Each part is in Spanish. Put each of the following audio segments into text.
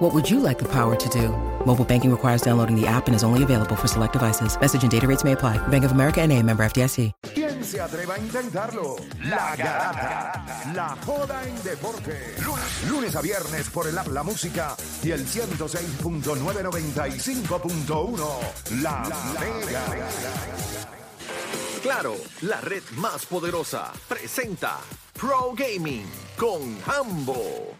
What would you like the power to do? Mobile banking requires downloading the app and is only available for select devices. Message and data rates may apply. Bank of America and a member FDIC. ¿Quién se atreva a intentarlo? La Garata. La joda en deporte. Lunes, lunes a viernes por el app La Música y el 106.995.1. La, Mega. Claro, la red más poderosa presenta Pro Gaming con Hambo.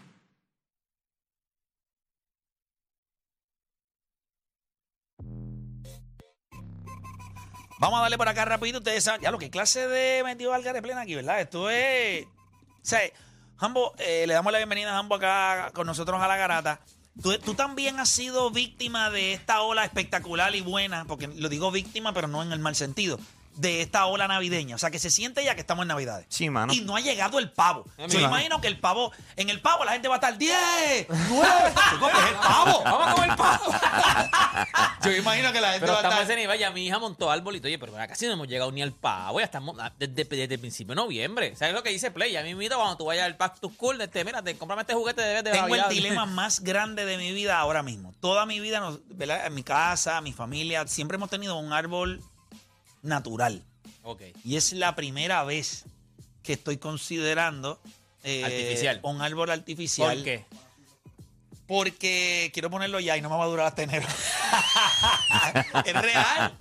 Vamos a darle por acá rapidito. Ustedes saben, ya lo que clase de metido Algaré plena aquí, ¿verdad? Esto es. O sea, Jambo, eh, le damos la bienvenida a Jambo acá con nosotros a la garata. Tú, tú también has sido víctima de esta ola espectacular y buena, porque lo digo víctima, pero no en el mal sentido, de esta ola navideña. O sea, que se siente ya que estamos en Navidades. Sí, mano. Y no ha llegado el pavo. Yo mano. imagino que el pavo, en el pavo la gente va a estar 10, 9. Chico, que es el pavo. Vamos a comer pavo. Yo imagino que la gente Pero va a estar. ese nivel, ya mi hija montó arbolito. Oye, pero casi no hemos llegado ni al pavo. Ya estamos ah, desde, desde el principio de noviembre. ¿Sabes lo que dice Play? Ya mismito cuando tú vayas al Pack to School, este, mira, te, cómprame este juguete de, de Tengo el dilema más grande de mi vida ahora mismo. Toda mi vida, nos- ¿verdad? en mi casa, mi familia, siempre hemos tenido un árbol natural. Ok. Y es la primera vez que estoy considerando eh, Artificial. un árbol artificial. ¿Por qué? Porque quiero ponerlo ya y no me va a durar hasta enero. es real.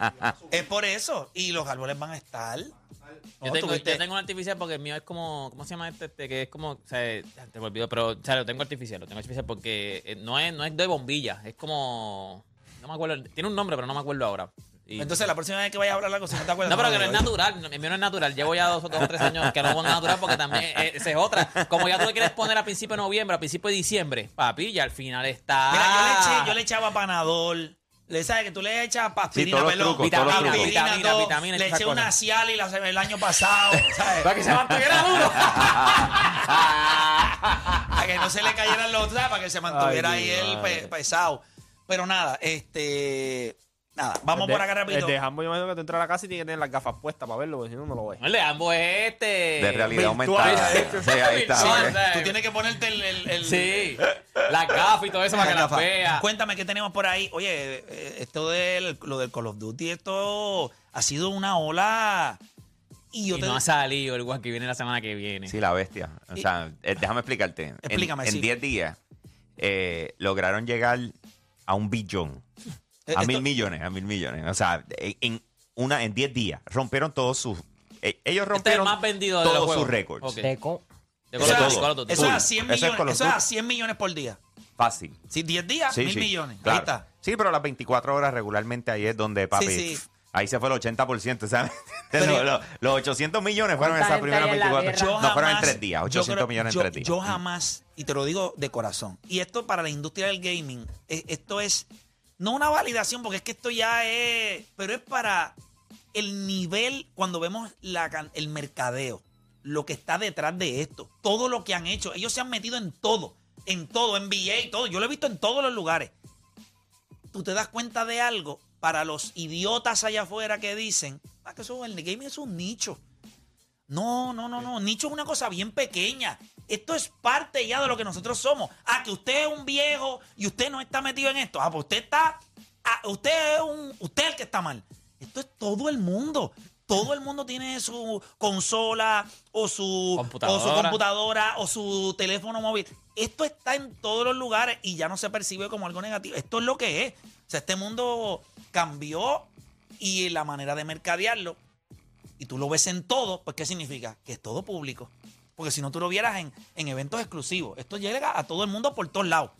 Es por eso. Y los árboles van a estar. Yo tengo, tuviste- yo tengo un artificial porque el mío es como, ¿cómo se llama este? Este, que es como, o sea, te me olvidó, pero, o sea, lo tengo artificial, lo tengo artificial porque eh, no es, no es de bombilla, es como, no me acuerdo, tiene un nombre, pero no me acuerdo ahora. Y- Entonces, la próxima vez que vaya a hablar algo, si no te acuerdas. no, pero que no lo es natural. El mío no es natural. Llevo ya dos, dos o tres años que no pongo natural porque también eh, esa es otra. Como ya tú le quieres poner a principio de noviembre, a principio de diciembre, papi, ya al final está. Mira, yo le, eché, yo le echaba panadol. Le sabes que tú le echas aspirina, todos los pelón, trucos, todos los aspirina, trucos. Vitamina, todo. vitamina, le esas eché cosas. una Cialis la- el año pasado, ¿sabes? Para que se mantuviera duro. Para que no se le cayeran los ¿sabes? para que se mantuviera Ay, ahí el pe- pesado. Pero nada, este. Nada, vamos por acá rapidito. El de Hambo, yo me imagino que tú entras a la casa y tienes que tener las gafas puestas para verlo, porque si no, no lo ves. El de ambos es este. De realidad aumentada. Sí, ahí está. Sí, Virtual, ¿sabes? tú tienes que ponerte el. el- el- Sí. La gafa y todo eso para que la la gafa. vea. Cuéntame qué tenemos por ahí. Oye, eh, esto del lo del Call of Duty, esto ha sido una ola. Y yo Y te no ha salido el guan que viene la semana que viene. Sí, la bestia. O sea, eh, déjame explicarte. Explícame, En sí. 10 días eh, lograron llegar a un billón. Eh, A esto- mil millones, a mil millones. O sea, en, una, en 10 días rompieron todos sus... eh, ellos Este es rompieron más vendido de todos sus récords. Ok. Teco. De Eso, todo. Es, eso es a Full. 100 Eso es millones, Call of eso es a Duty. 100 millones por día. Fácil. Si 10 días, Sí, mil sí, millones. claro. Ahí está. Sí, pero las 24 horas regularmente ahí es donde, papi, Sí, sí. ahí se fue el 80%, ¿sabes? Pero- los, los 800 millones fueron ¿Cuánta esas primeras hay en la 24 Yo No, fueron en tres días, yo 800 creo- millones yo- en tres días. Yo jamás, y te lo digo de corazón, y esto para la industria del gaming, eh, esto es no una validación, porque es que esto ya es, pero es para el nivel, cuando vemos la, el mercadeo, lo que está detrás de esto, todo lo que han hecho, ellos se han metido en todo, en todo, NBA, todo, yo lo he visto en todos los lugares. Tú te das cuenta de algo para los idiotas allá afuera que dicen, ah, que eso, el gaming es un nicho. No, no, no, no. Nicho es una cosa bien pequeña. Esto es parte ya de lo que nosotros somos. Ah, que usted es un viejo y usted no está metido en esto. Ah, pues usted está. ah, usted es un. Usted es el que está mal. Esto es todo el mundo. Todo el mundo tiene su consola o su Computadora. o su computadora o su teléfono móvil. Esto está en todos los lugares y ya no se percibe como algo negativo. Esto es lo que es. O sea, este mundo cambió y la manera de mercadearlo y tú lo ves en todo, pues ¿qué significa? Que es todo público. Porque si no, tú lo vieras en, en eventos exclusivos. Esto llega a todo el mundo por todos lados.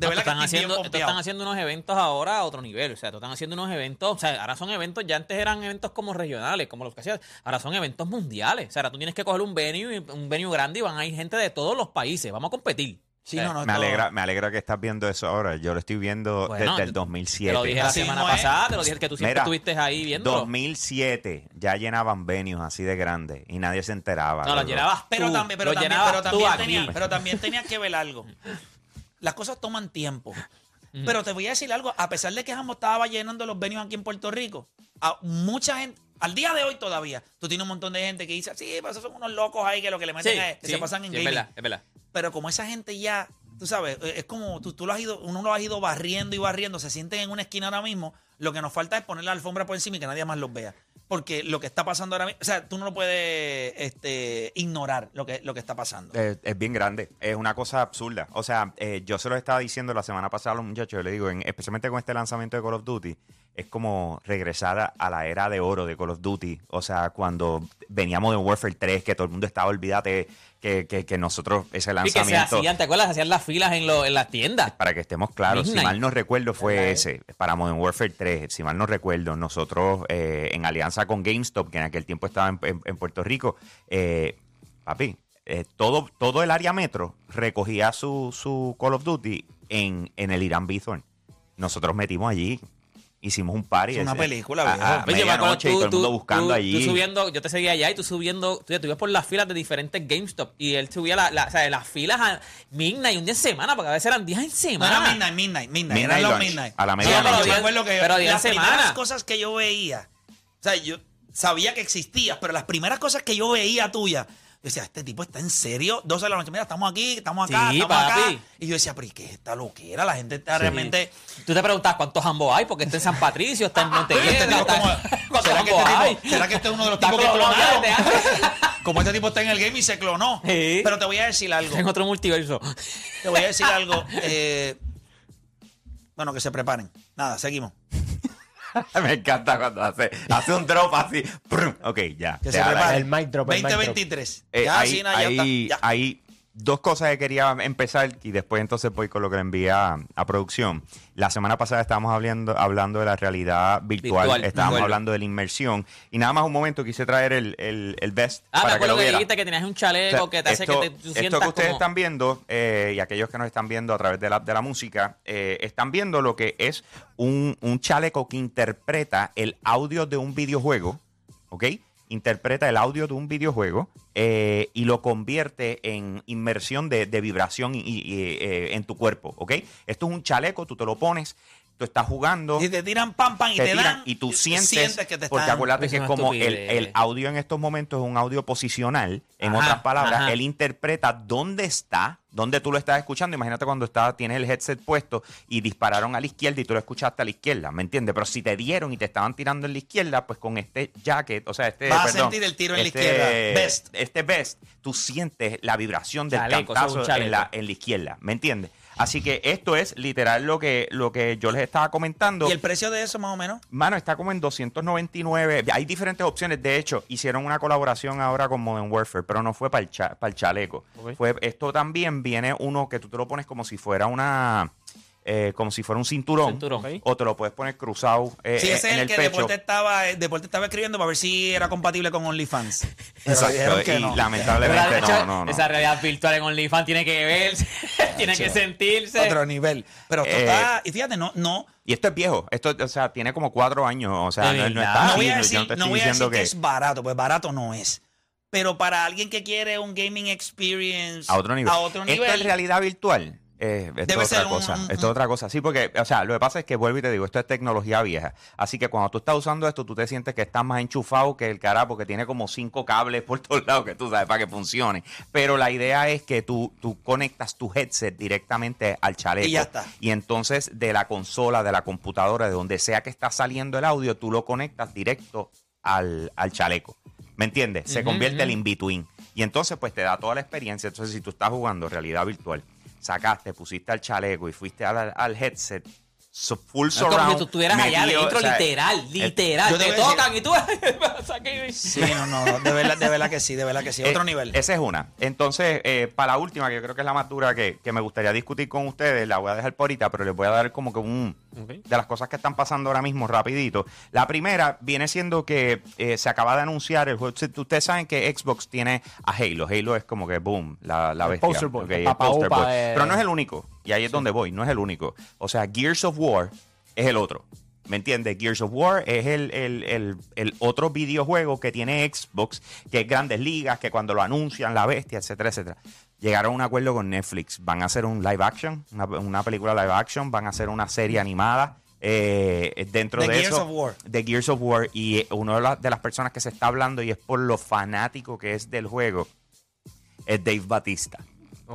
De verdad están haciendo, están haciendo unos eventos ahora a otro nivel. O sea, están haciendo unos eventos. O sea, ahora son eventos, ya antes eran eventos como regionales, como los que hacías. Ahora son eventos mundiales. O sea, ahora tú tienes que coger un venue, un venue grande y van a ir gente de todos los países. Vamos a competir. Sí, Eh, no, no, Me alegra, me alegra que estás viendo eso ahora. Yo lo estoy viendo Bueno, desde el te- 2007. Te lo dije la Así semana pasada, te lo dije que tú siempre Mira, estuviste ahí viendo. 2007 ya llenaban venues así de grandes y nadie se enteraba. No, lo llenabas Pero tú, también, pero también, pero tú también, aquí. tenía, pero también tenías que ver algo. Las cosas toman tiempo. Pero te voy a decir algo, a pesar de que Jambo estaba llenando los venues aquí en Puerto Rico, a mucha gente, al día de hoy todavía, tú tienes un montón de gente que dice, sí, pero esos son unos locos ahí que lo que le Sí, meten es, que sí, se pasan en sí, es gaming. verdad, es verdad. Pero como esa gente ya, tú sabes, eh, es como tú, tú lo has ido, uno lo has ido barriendo y barriendo, se sienten en una esquina ahora mismo, lo que nos falta es poner la alfombra por encima y que nadie más los vea. Porque lo que está pasando ahora mismo, o sea, tú no lo puedes este, ignorar lo que, lo que está pasando. Eh, es bien grande, es una cosa absurda. O sea, eh, yo se lo estaba diciendo la semana pasada a los muchachos, yo le digo, en- especialmente con este lanzamiento de Call of Duty, es como regresar a, a la era de oro de Call of Duty. O sea, cuando veníamos de Warfare 3, que todo el mundo estaba, olvídate, que, que, que nosotros ese Y que se lanzamiento... hacían, ¿te acuerdas? Hacían las filas en, lo- en las tiendas. Para que estemos claros, si mal no recuerdo fue ese, para Modern Warfare 3, si mal no recuerdo, nosotros eh, en alianza con GameStop, que en aquel tiempo estaba en, en- en Puerto Rico, eh, papi, eh, todo, todo el área metro recogía su, su Call of Duty en, en el Irán Bithorn. Nosotros metimos allí, hicimos un party. Es una ese- película, a- viejo. a Oye, yo me acuerdo, medianoche y todo el mundo buscando tú- allí. tú subiendo, yo te seguía allá y tú subiendo, tú, tú ibas por las filas de diferentes GameStop y él subía la, la- o sea, las filas a midnight, un día en semana, porque a veces eran días en No semana. era midnight, midnight, midnight. Midnight eran los midnight. a la Sí, medianoche. pero Pero que pero día en las semana. primeras cosas que yo veía, o sea, yo sabía que existías, pero las primeras cosas que yo veía tuya, yo decía, este tipo está en serio, 12 de la noche, mira, estamos aquí, estamos acá, Sí, estamos acá. papi. Y yo decía, pero ¿y qué es esta loquera? La gente está realmente... Tú te preguntas cuántos ambos hay, porque está en San Patricio, está en Este Montevideo. como- ¿Cuántos ¿será, que este tipo, ¿Será que este es uno de los tipos que clonaron? Como este tipo está en el game y se clonó. Sí. Pero te voy a decir algo. en otro multiverso. Te voy a decir algo. eh, bueno, que se preparen. Nada, seguimos. Me encanta cuando hace, hace un drop así. prum. Ok, ya. Que se preparen. El mic drop, el mic drop. 2023. Eh, ya, sí, nada, ya hay- está. Ya. hay dos cosas que quería empezar y después entonces voy con lo que le envié a, a producción. La semana pasada estábamos hablando, hablando de la realidad virtual, Virtual, estábamos hablando de la inmersión y nada más un momento quise traer el, el, el best Ah, me para que acuerdo lo que, dijiste que tenías un O chaleco sea, que te hace que te, tú esto sientas que ustedes como... están viendo eh, y aquellos que nos están viendo a través de la, de la música, eh, están viendo lo que es un, un chaleco que interpreta el audio de un videojuego, ¿ok? Interpreta el audio de un videojuego eh, y lo convierte en inmersión de, de vibración y, y, eh, en tu cuerpo, ¿ok? Esto es un chaleco, tú te lo pones, tú estás jugando Y te tiran pam, pam y te te, tiran dan. y tú sientes, que te porque acuérdate Es que una como el, el audio en estos momentos es un audio posicional, en Ajá, otras palabras, ajá. él interpreta dónde está, dónde tú lo estás escuchando. Imagínate cuando está, tienes el headset puesto y dispararon a la izquierda y tú lo escuchaste a la izquierda, ¿me entiendes? Pero si te dieron y te estaban tirando en la izquierda, pues con este jacket, o sea, este Vas a sentir el tiro en la este- izquierda. Best. Este best, tú sientes la vibración del Chaleco, cantazo en la, en la izquierda, ¿me entiendes? Así que esto es literal lo que, lo que yo les estaba comentando. ¿Y el precio de eso, más o menos? Mano, está como en 299. Hay diferentes opciones. De hecho, hicieron una colaboración ahora con Modern Warfare, pero no fue para el, cha- para el chaleco. Fue, esto también viene uno que tú te lo pones como si fuera una. Eh, como si fuera un cinturón. Cinturón. O te lo puedes poner cruzado eh, Sí, eh, ese es el el que pecho. Deporte estaba, eh, Deporte estaba escribiendo para ver si era compatible con OnlyFans. Exacto. que y no. lamentablemente hecho, no, no, no. Esa realidad virtual en OnlyFans tiene que verse, tiene que sentirse. Otro nivel. Pero esto Eh, está. Y fíjate, no, no. Y esto es viejo. Esto, o sea, tiene como cuatro años. O sea, no, está No así, voy a no- decir, no te no estoy voy a diciendo decir que que es barato, pues barato no es. Pero para alguien que quiere un gaming experience a otro nivel. a otro Esto nivel, es realidad virtual. Eh, esto Debe es otra cosa. un- esto es otra cosa. Sí, porque, o sea, lo que pasa es que vuelvo y te digo, esto es tecnología vieja. Así que cuando tú estás usando esto, tú te sientes que estás más enchufado que el cara porque tiene como cinco cables por todos lados que tú sabes para que funcione. Pero la idea es que tú, tú conectas tu headset directamente al chaleco. Y ya está. Y entonces de la consola, de la computadora, de donde sea que está saliendo el audio, tú lo conectas directo al, al chaleco. ¿Me entiendes? Se convierte el ujú. in-between. Y entonces, pues te da toda la experiencia. Entonces, si tú estás jugando realidad virtual, sacaste, pusiste al chaleco y fuiste al, al headset, so- full No es como surround. si tú estuvieras allá adentro, o sea, literal, literal. yo te decir- tocan y tú. Sí, no, no, de verdad, de verdad que sí, de verdad que sí. Otro Eh, nivel. Esa es una. Entonces, eh, para la última, que yo creo que es la más dura que, que me gustaría discutir con ustedes, la voy a dejar por ahorita, pero les voy a dar como que un... De las cosas que están pasando ahora mismo, rapidito. La primera viene siendo que eh, se acaba de anunciar el juego. Ustedes saben que Xbox tiene a Halo. Halo es como que boom, la, la El bestia. poster boy, Ok, el el papa poster boy. Pero no es el único. Y ahí es donde voy, no es el único. O sea, Gears of War es el otro. ¿Me entiendes? Gears of War es el, el- el- el otro videojuego que tiene Xbox, que es Grandes Ligas, que cuando lo anuncian, la bestia, etcétera, etcétera. Llegaron a un acuerdo con Netflix. Van a hacer un live action, una, una película live action, van a hacer una serie animada. eh, dentro De de, Gears eso, of War. de Gears of War. Y eh, una de, las- de las personas que se está hablando, y es por lo fanático que es del juego, es Dave Batista.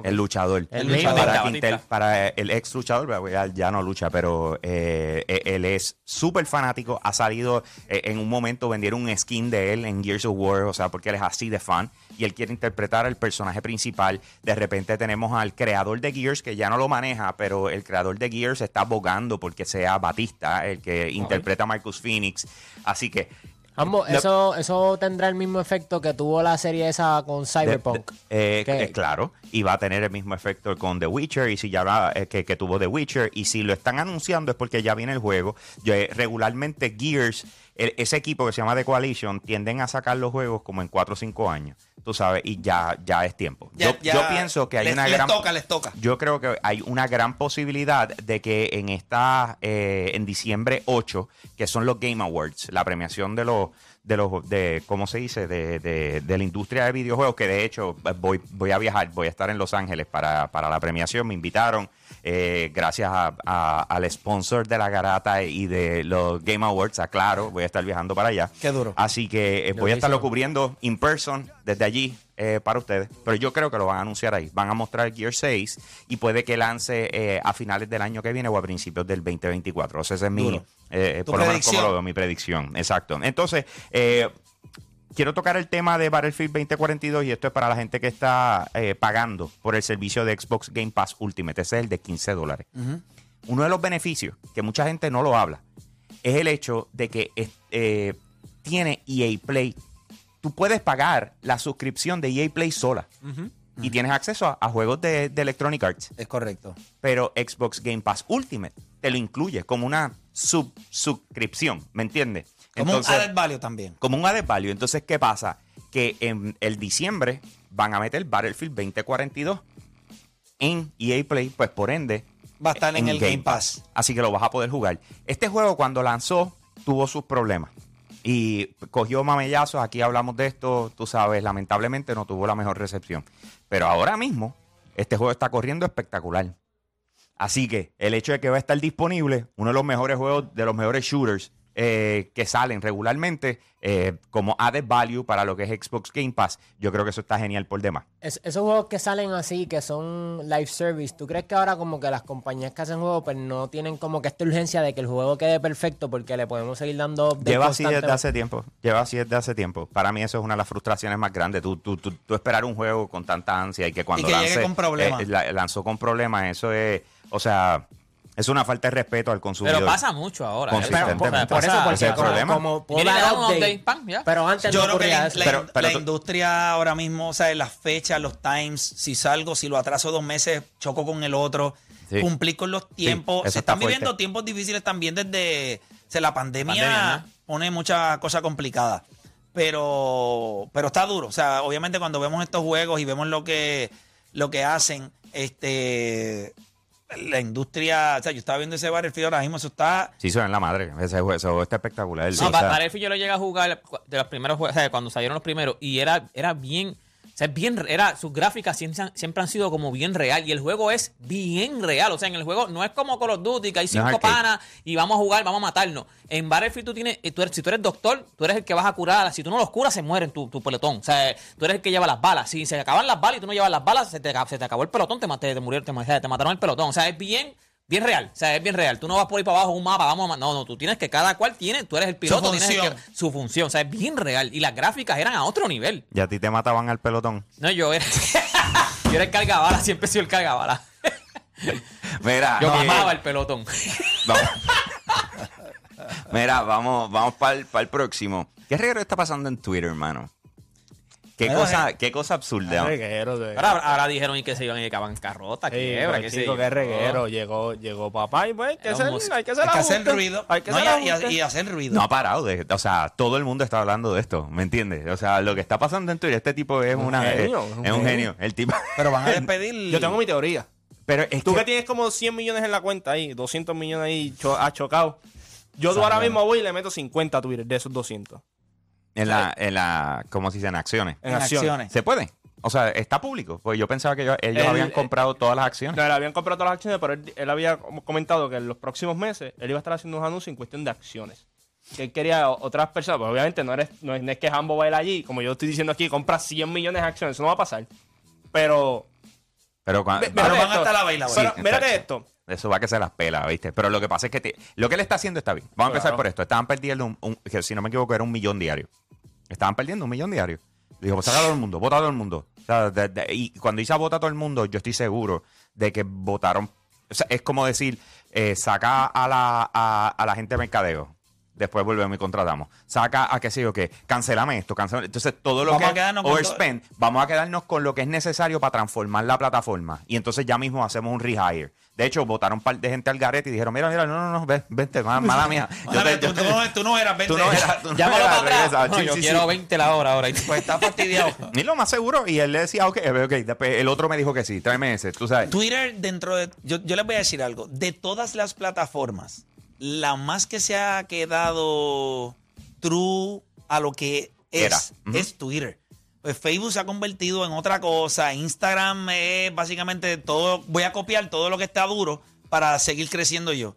El luchador. El luchador. Para, Batista. Quintel- para el ex luchador, ya no lucha, pero eh, eh, él es súper fanático. Ha salido eh, en un momento, vendieron un skin de él en Gears of War, o sea, porque él es así de fan y él quiere interpretar al personaje principal. De repente tenemos al creador de Gears, que ya no lo maneja, pero el creador de Gears está abogando porque sea Batista, el que interpreta a Marcus Phoenix. Así que. Ambos, No- eso, eso tendrá el mismo efecto que tuvo la serie esa con Cyberpunk. de- eh, Que- eh, claro, y va a tener el mismo efecto con The Witcher, y si ya va, eh, que, que tuvo The Witcher, y si lo están anunciando es porque ya viene el juego. Yo, eh, regularmente Gears, el- ese equipo que se llama The Coalition, tienden a sacar los juegos como en 4 o 5 años, tú sabes, y ya, ya es tiempo. Ya- yo, ya yo pienso que hay les- una les gran... toca, les toca. Yo creo que hay una gran posibilidad de que en esta, eh, en diciembre 8, que son los Game Awards, la premiación de los, de los, de, ¿cómo se dice? De, de- de la industria de videojuegos, que de hecho voy, voy a viajar, voy a estar en Los Ángeles para, para la premiación, me invitaron, eh, gracias a- a- al sponsor de la garata y de los Game Awards, a Claro, voy a estar viajando para allá. Qué duro. Así que eh, voy a estarlo cubriendo in person desde allí eh, para ustedes. Pero yo creo que lo van a anunciar ahí. Van a mostrar Gear 6 y puede que lance eh, a finales del año que viene o a principios del 2024. O sea, esa es mi, eh, por lo menos como predicción. lo veo, mi predicción. Exacto. Entonces, quiero tocar el tema de Battlefield 2042 y esto es para la gente que está pagando por el servicio de Xbox Game Pass Ultimate. Ese es el de 15 dólares. Uno de los beneficios, que mucha gente no lo habla, es el hecho de que tiene EA Play. Tú puedes pagar la suscripción de EA Play sola y tienes acceso a, a juegos de, de Electronic Arts. Es correcto. Pero Xbox Game Pass Ultimate te lo incluye como una sub suscripción, ¿me entiendes? Como un added value también. como un added value. Entonces, ¿qué pasa? Que en el diciembre van a meter Battlefield 2042 en EA Play, pues por ende Va a estar en el Game Pass. Así que lo vas a poder jugar. Este juego cuando lanzó tuvo sus problemas. Y cogió mamellazos, aquí hablamos de esto, tú sabes, lamentablemente no tuvo la mejor recepción. Pero ahora mismo, este juego está corriendo espectacular. Así que el hecho de que va a estar disponible, uno de los mejores juegos, de los mejores shooters eh, que salen regularmente, eh, como added value para lo que es Xbox Game Pass, yo creo que eso está genial por demás. Es- esos juegos que salen así, que son live service, ¿tú crees que ahora como que las compañías que hacen juegos pues no tienen como que esta urgencia de que el juego quede perfecto porque le podemos seguir dando Lleva así desde hace tiempo. Lleva así desde hace tiempo. Para mí eso es una de las frustraciones más grandes. Tú, tú, tú, tú esperar un juego con tanta ansia y que cuando Y que llegue lance, con problemas. eh, la- lanzó con problemas, eso es, o sea, es una falta de respeto al consumidor. Pero pasa mucho ahora. Consistentemente. O sea, Por eso, porque ese es el problema. como dar un update, update, ya. pero antes Yo no creo que la, eso. la- Pero- pero la tú- industria ahora mismo, o sea, las fechas, los times, si salgo, si lo atraso dos meses, choco con el otro, Sí. cumplir con los tiempos. Se está están fuerte. viviendo tiempos difíciles también desde o sea, la pandemia, Pandemia, ¿no? pone muchas cosas complicadas. Pero, pero está duro. O sea, obviamente cuando vemos estos juegos y vemos lo que, lo que hacen, este la industria, o sea, yo estaba viendo ese Battlefield ahora mismo, eso está Sí, eso es la madre. Ese juego, juego está espectacular. No, O Ba- sea, Battlefield yo lo llegué a jugar de los primeros juegos, o sea, cuando salieron los primeros, y era, era bien, o sea, es bien, era, sus gráficas siempre, han- siempre han sido como bien real, y el juego es bien real, o sea, en el juego no es como Call of Duty, que hay cinco panas y vamos a jugar, vamos a matarnos. En Battlefield tú tienes, eh, tú eres, si tú eres doctor, tú eres el que vas a curar, si tú no los curas, se mueren tu, tu pelotón, o sea, tú eres el que lleva las balas, si se acaban las balas y tú no llevas las balas, se te, se te acabó el pelotón, te, mate- te murieron, te, te mataron el pelotón, o sea, es bien... Bien real, o sea, es bien real. Tú no vas por ahí para abajo un mapa, vamos a No, no, tú tienes que cada cual tiene, tú eres el piloto, tienes el que- su función, o sea, es bien real. Y las gráficas eran a otro nivel. y a ti te mataban al pelotón. No, yo era. yo era el cargabala, siempre he sido el cargabala. Mira, Yo eh, mamaba el pelotón. vamos. Mira, vamos, vamos para el, próximo. ¿Qué reguero está pasando en Twitter, hermano? ¿Qué, cosa, qué cosa absurda. reguero de... Ahora, ahora dijeron y que se iban a ir a bancarrota, Sí, quiebra, qué sé chico, qué reguero. Llegó, llegó papá y pues hay que, músico. hay que hacer Hay que hacer ruido. Hay que No, hacer y, y- ajustes. y hacer ruido. No ha parado. De, o sea, todo el mundo está hablando de esto, ¿me entiendes? O sea, lo que está pasando en Twitter, este tipo es, Un una, genio, es, es un es un genio. genio. El tipo. Pero van a despedir. Yo tengo mi teoría. Pero es Tú que- que tienes como 100 millones en la cuenta ahí, 200 millones ahí cho- ha chocado. Yo tú ahora mismo voy y le meto 50 a Twitter de esos 200. En la, en la, ¿cómo se dice? En acciones. En, acciones. ¿Se puede? O sea, está público. Pues yo pensaba que ellos, ellos El- habían comprado todas las acciones. No, le habían comprado todas las acciones, pero él, él había comentado que en los próximos meses él iba a estar haciendo unos anuncios en cuestión de acciones. Que él quería otras personas, pues obviamente no, eres, no, es, no es que Hambo vaya allí, como yo estoy diciendo aquí, compra 100 millones de acciones, eso no va a pasar. Pero, Pero, cua- Ve- Pero van esto. hasta la baila, Sí, mírate esto. Eso va que se las pela, ¿viste? Pero lo que pasa es que te- lo que él está haciendo está bien. Vamos a empezar Claro. por esto. Estaban perdiendo, un, un- que si no me equivoco, era un millón diario. Estaban perdiendo un millón diario. Dijo, pues saca a todo el mundo, vota a todo el mundo. Y cuando dice vota a todo el mundo, yo estoy seguro de que votaron. O sea, es como decir, eh, saca a la, a, a la gente de mercadeo. Después volvemos y contratamos. Saca a qué sé yo qué. Cancelame esto, cancelame. Entonces, todo lo Vamos a que quedarnos es con overspend, vamos a quedarnos con lo que es necesario para transformar la plataforma. Y entonces ya mismo hacemos un rehire. De hecho, votaron un par de gente al garete y dijeron, mira, mira, no, no, no, ven, vente, ma- mala mía. Yo Mala te- mía, yo tú, no, tú no eras, vente. tú no eras, tú no Llámalo eras, para atrás. regresa. No, Sí, yo sí, quiero sí. 20 la hora ahora. Pues está fastidiado. Ni lo más seguro. Y él le decía, ok, ok, después el otro me dijo que sí, tráeme ese, tú sabes. Twitter, dentro de. Yo, yo les voy a decir algo. De todas las plataformas, la más que se ha quedado true a lo que es, Era. Es Twitter. Pues Facebook se ha convertido en otra cosa. Instagram es básicamente todo. Voy a copiar todo lo que está duro para seguir creciendo yo.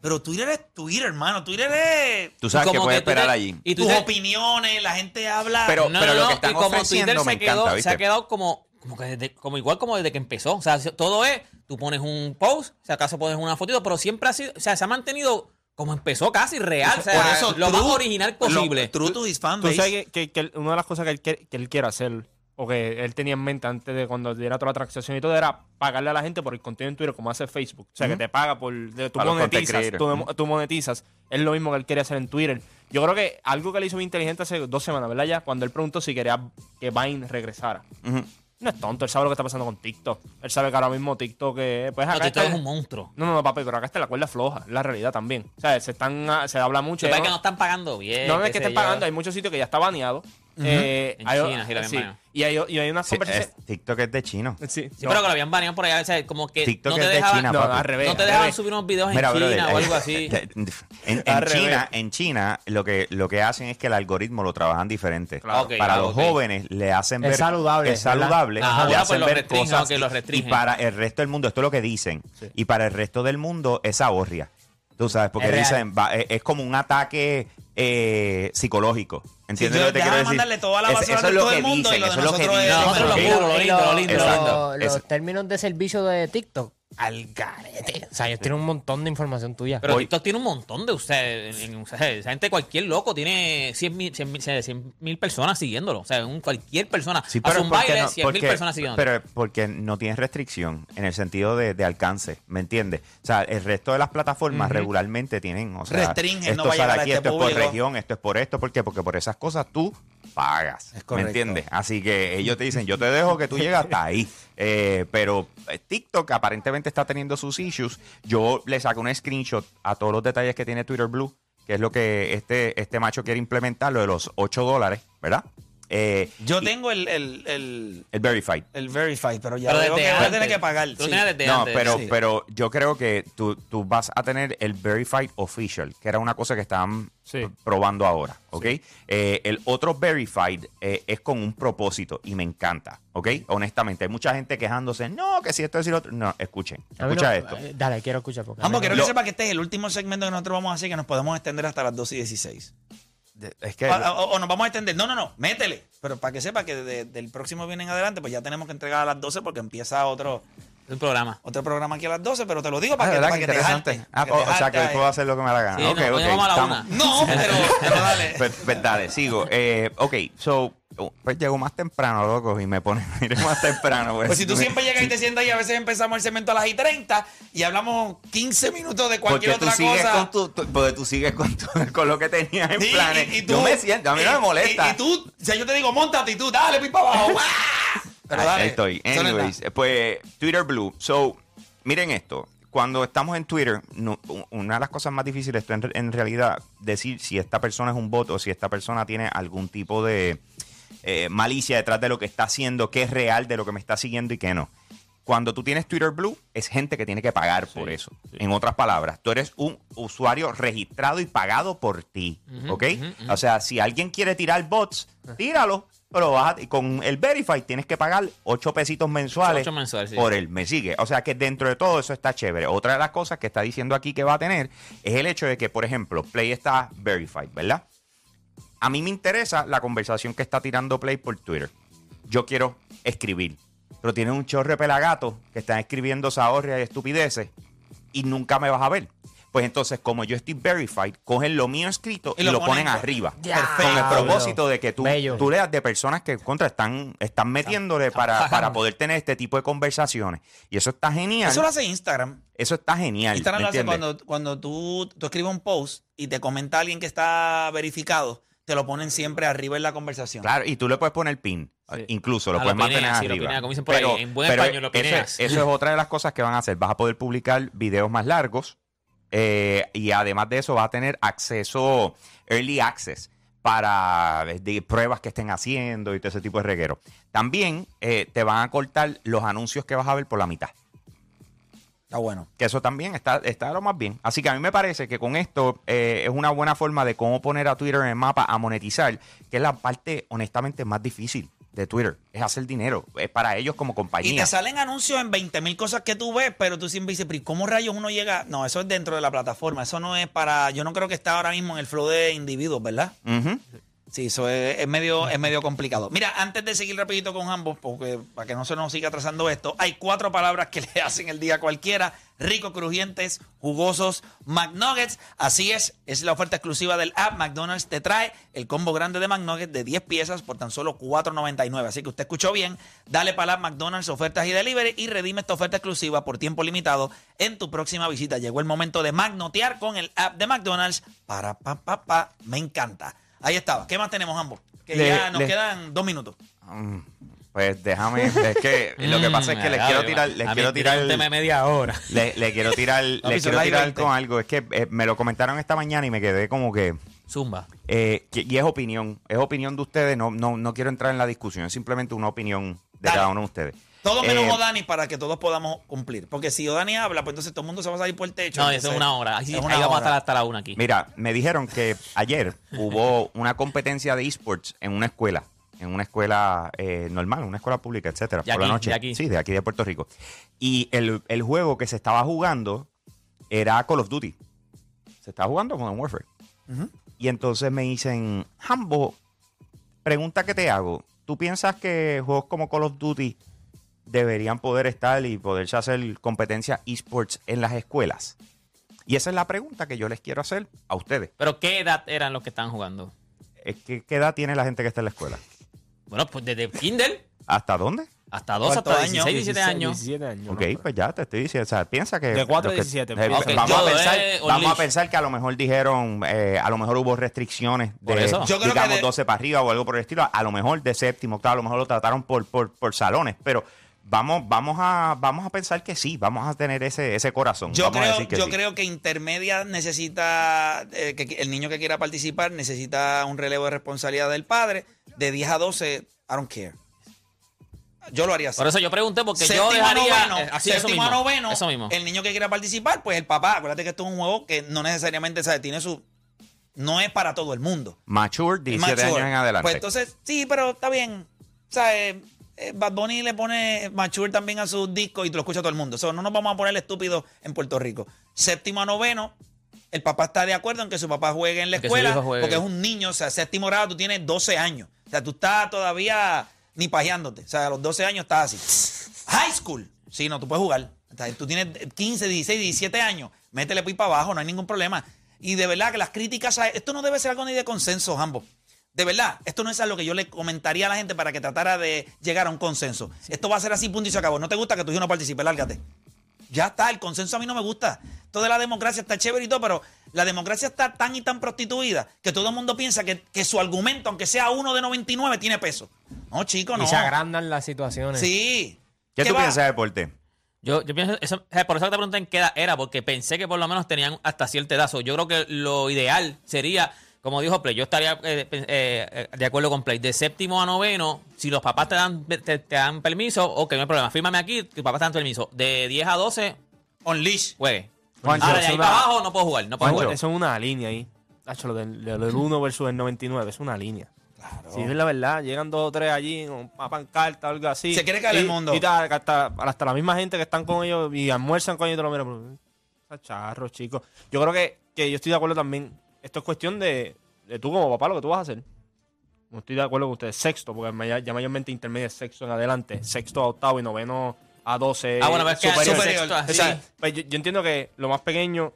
Pero Twitter es Twitter, hermano. Twitter es. Tú sabes que puedes esperar allí. Y tus opiniones, la gente habla. Pero- No, no, lo no, que están y como ofreciendo Twitter me se, quedó, encanta, se ¿viste? ha quedado como, como, que desde- como igual como desde que empezó. O sea, todo es, tú pones un post, si acaso pones una fotito, pero siempre ha sido, o sea, se ha mantenido como empezó casi real. o sea, Por eso, lo más original posible. Lo- true to his fan Tú base. sabes que, que- que él- una de las cosas que él, quiere, que él quiere hacer, o que él tenía en mente antes de cuando diera toda la transacción y todo, era pagarle a la gente por el contenido en Twitter como hace Facebook. O sea, que te paga por... de- tú, monetizas, tú, monetizas. Es lo mismo que él quiere hacer en Twitter. Yo creo que algo que le hizo muy inteligente hace dos semanas, ¿verdad? Ya, cuando él preguntó si quería que Vine regresara. No es tonto, él sabe lo que está pasando con TikTok. Él sabe que ahora mismo TikTok es... Pues No, TikTok está- es un monstruo. No, no, no, papi, pero acá está la cuerda floja, la realidad también. O sea, se están, ah, se habla mucho. ¿no? es que no están pagando bien. No, no es que estén yo. pagando, hay muchos sitios que ya está baneado. Eh, En hay- China, sí, lo habían baneado. Y hay, y hay unas Sí, conversaciones. es- TikTok es de chino. Sí, Sí, no. pero que lo habían baneado por allá. O sea, como que TikTok no te es de dejaban, China, No, papi. al revés. no te al dejaban revés. subir unos videos en Mira, China brother, o algo así. En, en Al revés. China, en China lo que, lo que hacen es que el algoritmo lo trabajan diferente. Claro. Ok, para ah, los ok. jóvenes le hacen Es ver saludable, es ¿verdad? saludable, Ah, le bueno, hacen pues lo ver restringen, cosas ok, lo y- y restringen. para el resto del mundo esto es lo que dicen y para el resto del mundo es ahorria. Tú sabes, porque Es real. dicen, va, es, es como un ataque eh, psicológico. ¿Entiendes Sí, lo que te déjame quiero decir? mandarle toda la Es- basura eso de es lo todo que el mundo y dicen, lo de eso es lo que nosotros es- lo lo lindo, lo lindo. Exacto. Los, términos de servicio de TikTok, al garete. O sea, ellos tienen un montón de información tuya. Pero TikTok tiene un montón de ustedes. en- en- o sea, esa gente, cualquier loco, tiene 100 mil, 100 mil, 100 mil personas siguiéndolo. O sea, un- cualquier persona. Sí, pero un ¿por qué baile, no? 100 mil personas siguiéndolo. Pero porque no tienes restricción en el sentido de, de alcance, ¿me entiendes? O sea, el resto de las plataformas regularmente tienen, o sea, Restringen, no esto va a sale llegar a aquí, este esto es por región, esto es por esto, ¿por qué? Porque por esas cosas tú pagas, ¿me entiendes? Así que ellos te dicen, yo te dejo que tú llegas hasta ahí. Eh, pero eh, TikTok aparentemente está teniendo sus issues. Yo le saco un screenshot a todos los detalles que tiene Twitter Blue, que es lo que este, este macho quiere implementar, lo de los 8 dólares, ¿verdad? Eh, Yo y- tengo el, el, el, el verified. el Verify, pero ya Pero veo desde que voy a antes. tener que pagar. Tú lo sí. tenías desde No, antes. pero, sí. pero yo creo que tú, tú vas a tener el Verified Official, que era una cosa que estaban Sí. probando ahora, ¿ok? Eh, el otro Verified eh, es con un propósito y me encanta, ¿ok? Honestamente, hay mucha gente quejándose, no, que si esto es y lo otro. No, escuchen, A mí escucha no- esto. eh, Dale, quiero escuchar. Porque a no- quiero Lo- que sepa que este es el último segmento que nosotros vamos a hacer, que nos podemos extender hasta las 2 y 16. De- Es que... O, o- o nos vamos a extender. No, no, no, métele. Pero para que sepa que de- del próximo viene en adelante, pues ya tenemos que entregar a las 12 porque empieza otro, un programa. otro programa aquí a las 12, pero te lo digo Ah, para que, para que te interesante. jarte, Ah, para o, que te o sea, que puedo hacer lo que me da la gana. Sí, ok, no, a la una. No, pero, pero dale. Pues, pues dale, sigo. Eh, ok, so, Pues llego más temprano, loco, y me pone iré más temprano. Pues si tú siempre llegas y te sientas y a veces empezamos el segmento a las y 30 y hablamos 15 minutos de cualquier porque tú otra sigues cosa. con tu, tu- porque tú sigues con, tu- con lo que tenías en Sí, planes. y- y tú- yo me siento, a mí no me molesta. Y, y tú, o sea, yo te digo, montate y tú, dale, pipa abajo. ¡Ah! Pero Ahí- dale. ahí estoy. Anyways, pues Twitter Blue. So, miren esto. Cuando estamos en Twitter, no- una de las cosas más difíciles es en, en realidad decir si esta persona es un bot o si esta persona tiene algún tipo de eh, malicia detrás de lo que está haciendo, qué es real de lo que me está siguiendo y qué no. Cuando tú tienes Twitter Blue, es gente que tiene que pagar por eso. En otras palabras, tú eres un usuario registrado y pagado por ti. ¿Ok? O sea, si alguien quiere tirar bots, tíralo. Pero vas a- con el Verify tienes que pagar 8 pesitos mensuales, Ocho mensuales, sí. por él. Me sigue. O sea que dentro de todo eso está chévere. Otra de las cosas que está diciendo aquí que va a tener es el hecho de que, por ejemplo, Play está verified, ¿verdad? A mí me interesa la conversación que está tirando Play por Twitter. Yo quiero escribir. Pero tiene un chorre pelagato que están escribiendo zahorrias y estupideces y nunca me vas a ver. Pues entonces, como yo estoy verified, cogen lo mío escrito y, lo, ponen, arriba. Perfecto. Con el propósito de que tú, Bello. tú leas de personas que contra están, están metiéndole para, para poder tener este tipo de conversaciones. Y eso está genial. Eso lo hace Instagram. Eso está genial. Instagram ¿me lo hace cuando, cuando tú, tú escribes un post y te comenta alguien que está verificado, te lo ponen siempre arriba en la conversación. Claro, y tú le puedes poner pin. Incluso lo Ah, puedes lo pineas, mantener sí, lo arriba. pineas, como dicen por ahí, en buen español, lo eso, pineas. eso es otra de las cosas que van a hacer. Vas a poder publicar videos más largos eh, y además de eso vas a tener acceso, early access para de pruebas que estén haciendo y todo ese tipo de reguero. También eh, te van a cortar los anuncios que vas a ver por la mitad. Está bueno. Que eso también está, está lo más bien. Así que a mí me parece que con esto eh, es una buena forma de cómo poner a Twitter en el mapa a monetizar, que es la parte honestamente más difícil de Twitter. Es hacer dinero. Es para ellos como Y compañía. te salen anuncios en 20 mil cosas que tú ves, pero tú siempre dices, pero ¿y ¿cómo rayos uno llega? No, eso es dentro de la plataforma. Eso no es para. Yo no creo que está ahora mismo en el flow de individuos, ¿verdad? Ujú. Sí, eso es, medio, es medio complicado. Mira, antes de seguir rapidito con ambos, porque para que no se nos siga atrasando esto, hay cuatro palabras que le hacen el día a cualquiera. Rico, crujientes, jugosos, McNuggets. Así es, es la oferta exclusiva del app. McDonald's te trae el combo grande de McNuggets de 10 piezas por tan solo $4.99. Así que usted escuchó bien. Dale para la McDonald's ofertas y delivery y redime esta oferta exclusiva por tiempo limitado en tu próxima visita. Llegó el momento de magnotear con el app de McDonald's. Para, pa, pa, pa. Me encanta. Ahí estaba. ¿Qué más tenemos ambos? Que Le- ya nos le- quedan dos minutos. Mm, Pues déjame, es que lo que pasa es que les Mm, quiero tirar, les quiero tirar, un tema de media hora. le, le quiero tirar, le Papi, son quiero tirar 20. con algo. Es que eh, me lo comentaron esta mañana y me quedé como que, Zumba. eh, y es opinión, es opinión de ustedes. No, no, no quiero entrar en la discusión, es simplemente una opinión de Dale. cada uno de ustedes. Todo menos Eh, Odani para que todos podamos cumplir. Porque si Odani habla, pues entonces todo el mundo se va a salir por el techo. No, entonces- eso es una hora. Ahí, es ahí una vamos a hora. estar hasta la una aquí. Mira, me dijeron que ayer hubo una competencia de esports en una escuela, en una escuela eh, normal, una escuela pública, etcétera, De por la noche. de aquí. Sí, de aquí de Puerto Rico. Y el, el juego que se estaba jugando era Call of Duty. Se estaba jugando Modern Warfare. Y entonces me dicen, Hambo, pregunta que te hago. ¿Tú piensas que juegos como Call of Duty deberían poder estar y poderse hacer competencia esports en las escuelas? Y esa es la pregunta que yo les quiero hacer a ustedes. Pero ¿qué edad eran los que estaban jugando? Es que, ¿Qué edad tiene la gente que está en la escuela? Bueno, pues desde Kindle ¿Hasta dónde? hasta 12, ¿Cuántos hasta años? 16, 17 años. 17 años. Ok, pues ya te estoy diciendo. O sea, piensa que. De cuatro a los que- 17, eh, vamos, a pensar, eh, vamos a pensar que a lo mejor dijeron, eh, a lo mejor hubo restricciones de, Por eso. Yo creo digamos, que de- 12 para arriba o algo por el estilo. A lo mejor de séptimo, octavo, a lo mejor lo trataron por, por, por salones, pero vamos, vamos, a, vamos a pensar que sí, vamos a tener ese, ese corazón. Yo, vamos a creo, decir que yo sí. creo que intermedia necesita, eh, que el niño que quiera participar necesita un relevo de responsabilidad del padre. De 10 a 12, I don't care. Yo lo haría así. Por eso yo pregunté, porque yo Séptimo a dejaría. noveno, eh, así, eso séptimo a mismo. noveno, Eso mismo. el niño que quiera participar, pues el papá, acuérdate que esto es un juego que no necesariamente, ¿sabes? Tiene su... No es para todo el mundo. Mature, 17 Mature. años en adelante. Pues entonces, sí, pero está bien. O sea, eh, Bad Bunny le pone Mature también a sus discos y te lo escucha todo el mundo. O sea, no nos vamos a poner estúpidos en Puerto Rico. Séptimo a noveno, el papá está de acuerdo en que su papá juegue en la escuela porque es un niño. O sea, séptimo grado, tú tienes 12 años. O sea, tú estás todavía ni pajeándote. O sea, a los 12 años estás así. High school. Sí, no, tú puedes jugar. O sea, tú tienes 15, 16, 17 años. Métele pues para abajo, no hay ningún problema. Y de verdad que las críticas, a- esto no debe ser algo ni de consenso, ambos. De verdad, esto no es a lo que yo le comentaría a la gente para que tratara de llegar a un consenso. Esto va a ser así, punto y se acabó. No te gusta que tu hijo no participe, lárgate. Ya está, el consenso a mí no me gusta. Todo de la democracia está chévere y todo, pero la democracia está tan y tan prostituida que todo el mundo piensa que, que su argumento, aunque sea uno de 99, tiene peso. No, chico, no. Y se agrandan las situaciones. Sí. ¿Qué, tú va? piensas de deporte? Yo, yo pienso, eso, por eso que te pregunté en qué edad era, porque pensé que por lo menos tenían hasta cierta edad. So, yo creo que lo ideal sería, como dijo Play, yo estaría eh, eh, eh, de acuerdo con Play, de séptimo a noveno, si los papás te dan, te, te dan permiso, ok, no hay problema, fírmame aquí, tus papás te dan permiso. De 10 a 12, On leash. juegue. Juancho, Ahora de ahí una- para abajo no puedo jugar, no puedo Juancho. jugar. Eso es una línea ahí. Hacho, lo del, lo del 1 versus el 99 es una línea. Si es la verdad, llegan dos o tres allí, una pancarta o algo así. Se quiere caer el Y- mundo. Y tal, hasta, hasta la misma gente que están con ellos y almuerzan con ellos, te lo miran, pero, "Está charro, chicos. Yo creo que, que yo estoy de acuerdo también. Esto es cuestión de, de tú como papá, lo que tú vas a hacer. No estoy de acuerdo con ustedes. Sexto, porque ya mayormente intermedio es sexto en adelante. Sexto a octavo y noveno a doce. Ah, bueno, pero es que superior. superior, sexto, O sea, sí. pues yo, yo entiendo que lo más pequeño,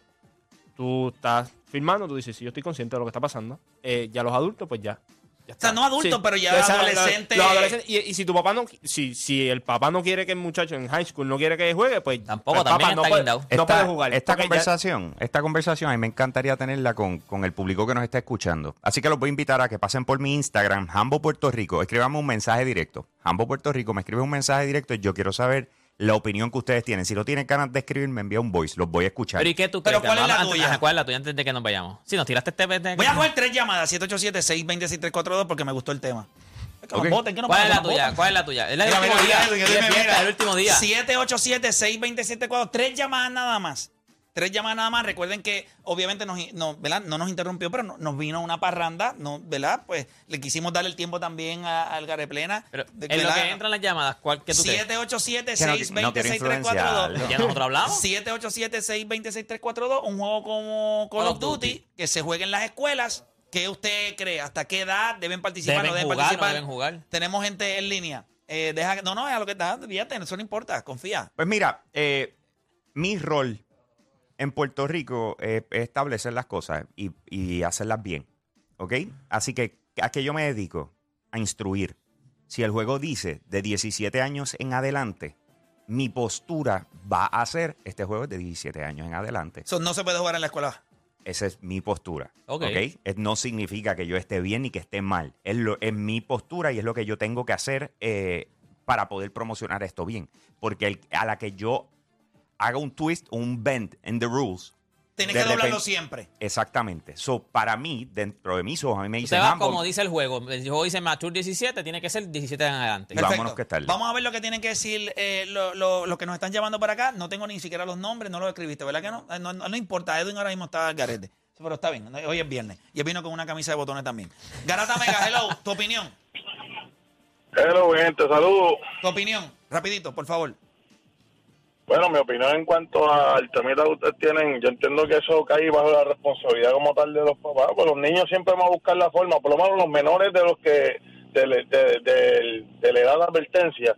tú estás firmando, tú dices, si yo estoy consciente de lo que está pasando. Eh, ya los adultos, pues ya. Ya O sea, está. no adultos, pero ya Esa- adolescente. los adolescentes. Y, y si tu papá no, si, si el papá no quiere que el muchacho en high school no quiere que juegue, pues Tampoco, el también papá no está puede, guindado. no esta, puede jugar. Esta ya- conversación, esta conversación a mí me encantaría tenerla con, con el público que nos está escuchando. Así que los voy a invitar a que pasen por mi Instagram, Hambo Puerto Rico, escríbame un mensaje directo. Hambo Puerto Rico, me escribe un mensaje directo y yo quiero saber la opinión que ustedes tienen. Si no tienen ganas de escribir, me envía un voice, los voy a escuchar. Pero ¿y qué tú Pero crees? ¿cuál es la Antes- tuya? ajá, ¿Cuál es la tuya antes de que nos vayamos? Si nos tiraste este... este- Voy a coger tres llamadas, 787-620-6342, porque me gustó el tema. Es que nos Ok. voten, que nos ¿Cuál es la voten, tuya? ¿Cuál es la tuya? Es la del Mira, último mira, día. mira, mira, Es fiesta, el último día. 787-620-64. Tres llamadas nada más. Tres llamadas nada más. Recuerden que obviamente nos, no, ¿verdad? no nos interrumpió, pero no- nos vino una parranda, ¿no? ¿verdad? Pues le quisimos darle el tiempo también a- al Gareplena. Pero de- en lo que entran las llamadas, ¿cuál que tú crees? 787-620-6342. ¿Ya nosotros hablamos? 787-620-6342. Un juego como Call, of Duty, que se juegue en las escuelas. ¿Qué usted cree? ¿Hasta qué edad deben participar? Deben no deben jugar, no participar. deben jugar. Tenemos gente en línea. Eh, deja, no, no, es a lo que está. Fíjate, eso no importa. Confía. Pues mira, eh, mi rol en Puerto Rico eh, es establecer las cosas y, y hacerlas bien. ¿Ok? Así que, ¿a qué yo me dedico? A instruir. Si el juego dice de 17 años en adelante, mi postura va a ser, este juego es de 17 años en adelante. Eso no se puede jugar en la escuela. Esa es mi postura. Ok. No significa que yo esté bien ni que esté mal. Es, lo, es mi postura y es lo que yo tengo que hacer eh, para poder promocionar esto bien. Porque el- a la que yo haga un twist o un bend in the rules. Tienes que doblarlo siempre. Exactamente. So, para mí, dentro de mis ojos, a mí me Usted dicen va "Hambo, como dice el juego. El juego dice Mature 17, tiene que ser 17 en adelante. Y vámonos que tarde. Vamos a ver lo que tienen que decir eh, lo- lo- los que nos están llamando para acá. No tengo ni siquiera los nombres, no los escribiste, ¿verdad que no? Eh, No, no- no importa, Edwin ahora mismo está al garete. Pero está bien, hoy es viernes. Y él vino con una camisa de botones también. Garata Mega, hello, tu opinión. Hello, gente, saludos. Tu opinión, rapidito, por favor. Bueno, mi opinión en cuanto al temita que ustedes tienen, yo entiendo que eso cae bajo la responsabilidad como tal de los papás, pues los niños siempre van a buscar la forma, por lo menos los menores de los que, de, de, de- de la edad de advertencia.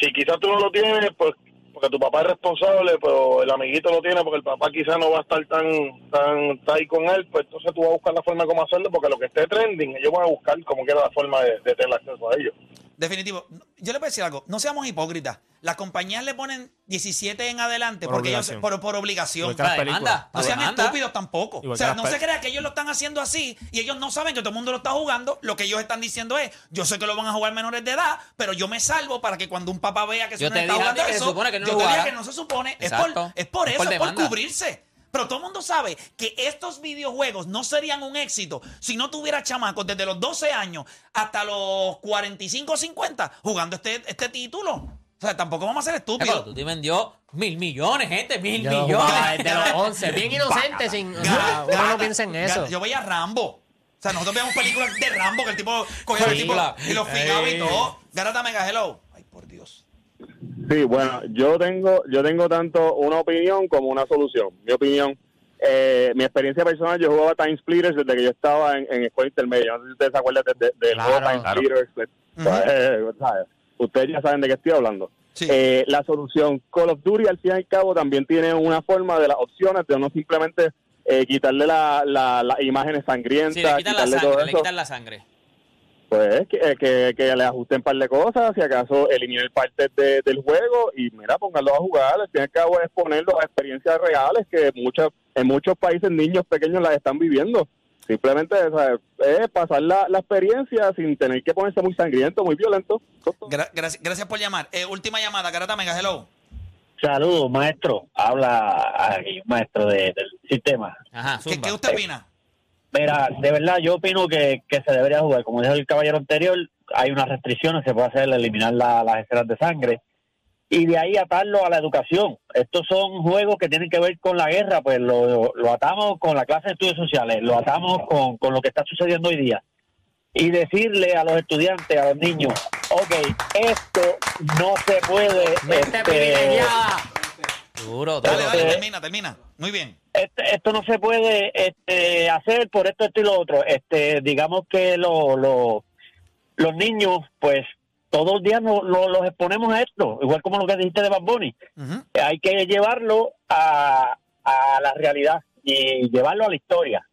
Si quizás tú no lo tienes, pues porque tu papá es responsable, pero el amiguito lo tiene porque el papá quizás no va a estar tan, tan, ahí con él, pues entonces tú vas a buscar la forma de cómo hacerlo, porque lo que esté trending, ellos van a buscar como quiera la forma de tener acceso a ellos. Definitivo. Yo le voy a decir algo, no seamos hipócritas. Las compañías le ponen 17 en adelante Por porque ellos, obligación. por, por obligación. Igual que las Para demanda, películas. No sean demanda. estúpidos tampoco. Igual o sea, que las no se crea que ellos lo están haciendo así y ellos no saben que todo el mundo lo está jugando. Lo que ellos están diciendo es, yo sé que lo van a jugar menores de edad, pero yo me salvo para que cuando un papá vea que Yo se te está jugando eso, que no yo te dije jugara. que no se supone. Es por, es por Es eso, por es por demanda. cubrirse. Pero todo el mundo sabe que estos videojuegos no serían un éxito si no tuviera chamacos desde los 12 años hasta los 45 o 50 jugando este, este título. O sea, tampoco vamos a ser pero estúpidos. tú te vendió mil millones, gente, mil Yo millones. desde los 11, bien inocente, sin, o sea, uno no piensa en eso. Yo veía Rambo. O sea, nosotros veíamos películas de Rambo que el tipo cogía el tipo y lo fijaba y todo. Garata Mega Hello. Ay, por Dios. Sí, bueno, yo tengo, yo tengo tanto una opinión como una solución. Mi opinión, eh, mi experiencia personal, yo jugaba Time Splitters desde que yo estaba en, en escuela intermedia. No sé si ustedes se acuerdan de- de- del Claro, juego Time claro. Splitters. pues, eh, ¿sabes? Ustedes ya saben de qué estoy hablando. Sí. Eh, la solución, Call of Duty al fin y al cabo también tiene una forma de las opciones de no simplemente eh, quitarle la, la- las imágenes Sí, sangrientas, le quitan la sangre, le quitan la sangre. Pues que, eh, que, que le ajusten un par de cosas, si acaso eliminen partes de, del juego y mira, pónganlo a jugar, al fin y al cabo es ponerlo a experiencias reales que muchas, en muchos países niños pequeños las están viviendo. Simplemente es pasar la, la experiencia sin tener que ponerse muy sangriento, muy violento. Gra- gracias, gracias por llamar. Eh, última llamada, Garata Mega, hello. Saludos, maestro. Habla aquí, maestro de- del sistema. Ajá, ¿Qué, qué usted opina? Mira, de verdad, yo opino que, que se debería jugar. Como dijo el caballero anterior, hay unas restricciones, se puede hacer eliminar la- las esferas de sangre. Y de ahí atarlo a la educación. Estos son juegos que tienen que ver con la guerra, pues lo, lo atamos con la clase de estudios sociales, lo atamos con, con lo que está sucediendo hoy día. Y decirle a los estudiantes, a los niños, ok, esto no se puede... Este, privilegiada. Duro, Dale, duro. dale, termina, termina. Muy bien. Este- esto no se puede este, hacer por esto, esto y lo otro. Este, digamos que lo, lo- los niños, pues, todos los días no- no- los exponemos a esto, igual como lo que dijiste de Bad Bunny. Eh, Hay que llevarlo a, a la realidad y llevarlo a la historia.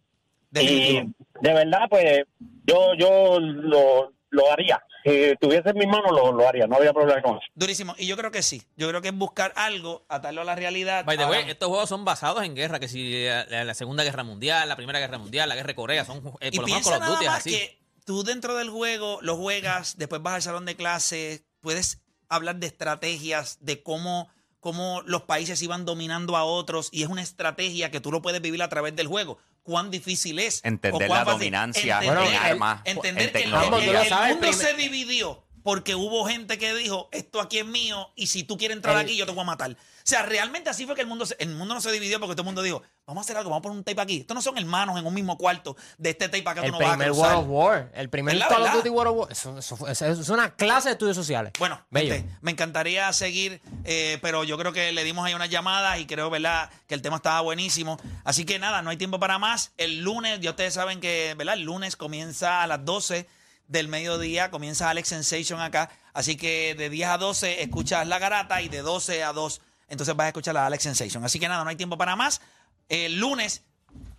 Definitivo. Y de verdad, pues, yo, yo lo, lo haría. Si tuviese en mis manos, lo, lo haría. No había problema con eso. Durísimo. Y yo creo que sí. Yo creo que es buscar algo, atarlo a la realidad. By the way, estos juegos son basados en guerra, que si eh, la, la Segunda Guerra Mundial, la Primera Guerra Mundial, la Guerra de Corea, son eh, y por lo menos piensa Call of nada Duty así. que tú dentro del juego lo juegas, después vas al salón de clases, puedes hablar de estrategias, de cómo, cómo los países iban dominando a otros y es una estrategia que tú lo puedes vivir a través del juego. Cuán difícil es. Entender o cuán la fácil. dominancia Entender- en armas, Entender en que el, mundo se dividió porque hubo gente que dijo, esto aquí es mío y si tú quieres entrar El- aquí yo te voy a matar. O sea, realmente así fue que el mundo, se- el mundo no se dividió porque todo el mundo dijo, vamos a hacer algo, vamos a poner un tape aquí. Estos no son hermanos en un mismo cuarto de este tape acá tú El no vas a primer. World of War. El primer ¿Verdad, Call of? Duty World of War. Eso, eso eso es una clase de estudios sociales. Bueno, gente, me encantaría seguir, eh, pero yo creo que le dimos ahí unas llamadas y creo, ¿verdad?, que el tema estaba buenísimo. Así que nada, no hay tiempo para más. El lunes, ya ustedes saben que, ¿verdad? El lunes comienza a las 12 del mediodía, comienza Alex Sensation acá. Así que de 10 a 12 escuchas La Garata y de 12 a 2 entonces vas a escuchar la Alex Sensation. Así que nada, no hay tiempo para más. El lunes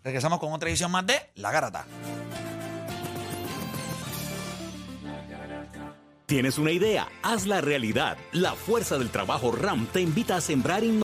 regresamos con otra edición más de La Garata. ¿Tienes una idea? Hazla realidad. La fuerza del trabajo RAM te invita a sembrar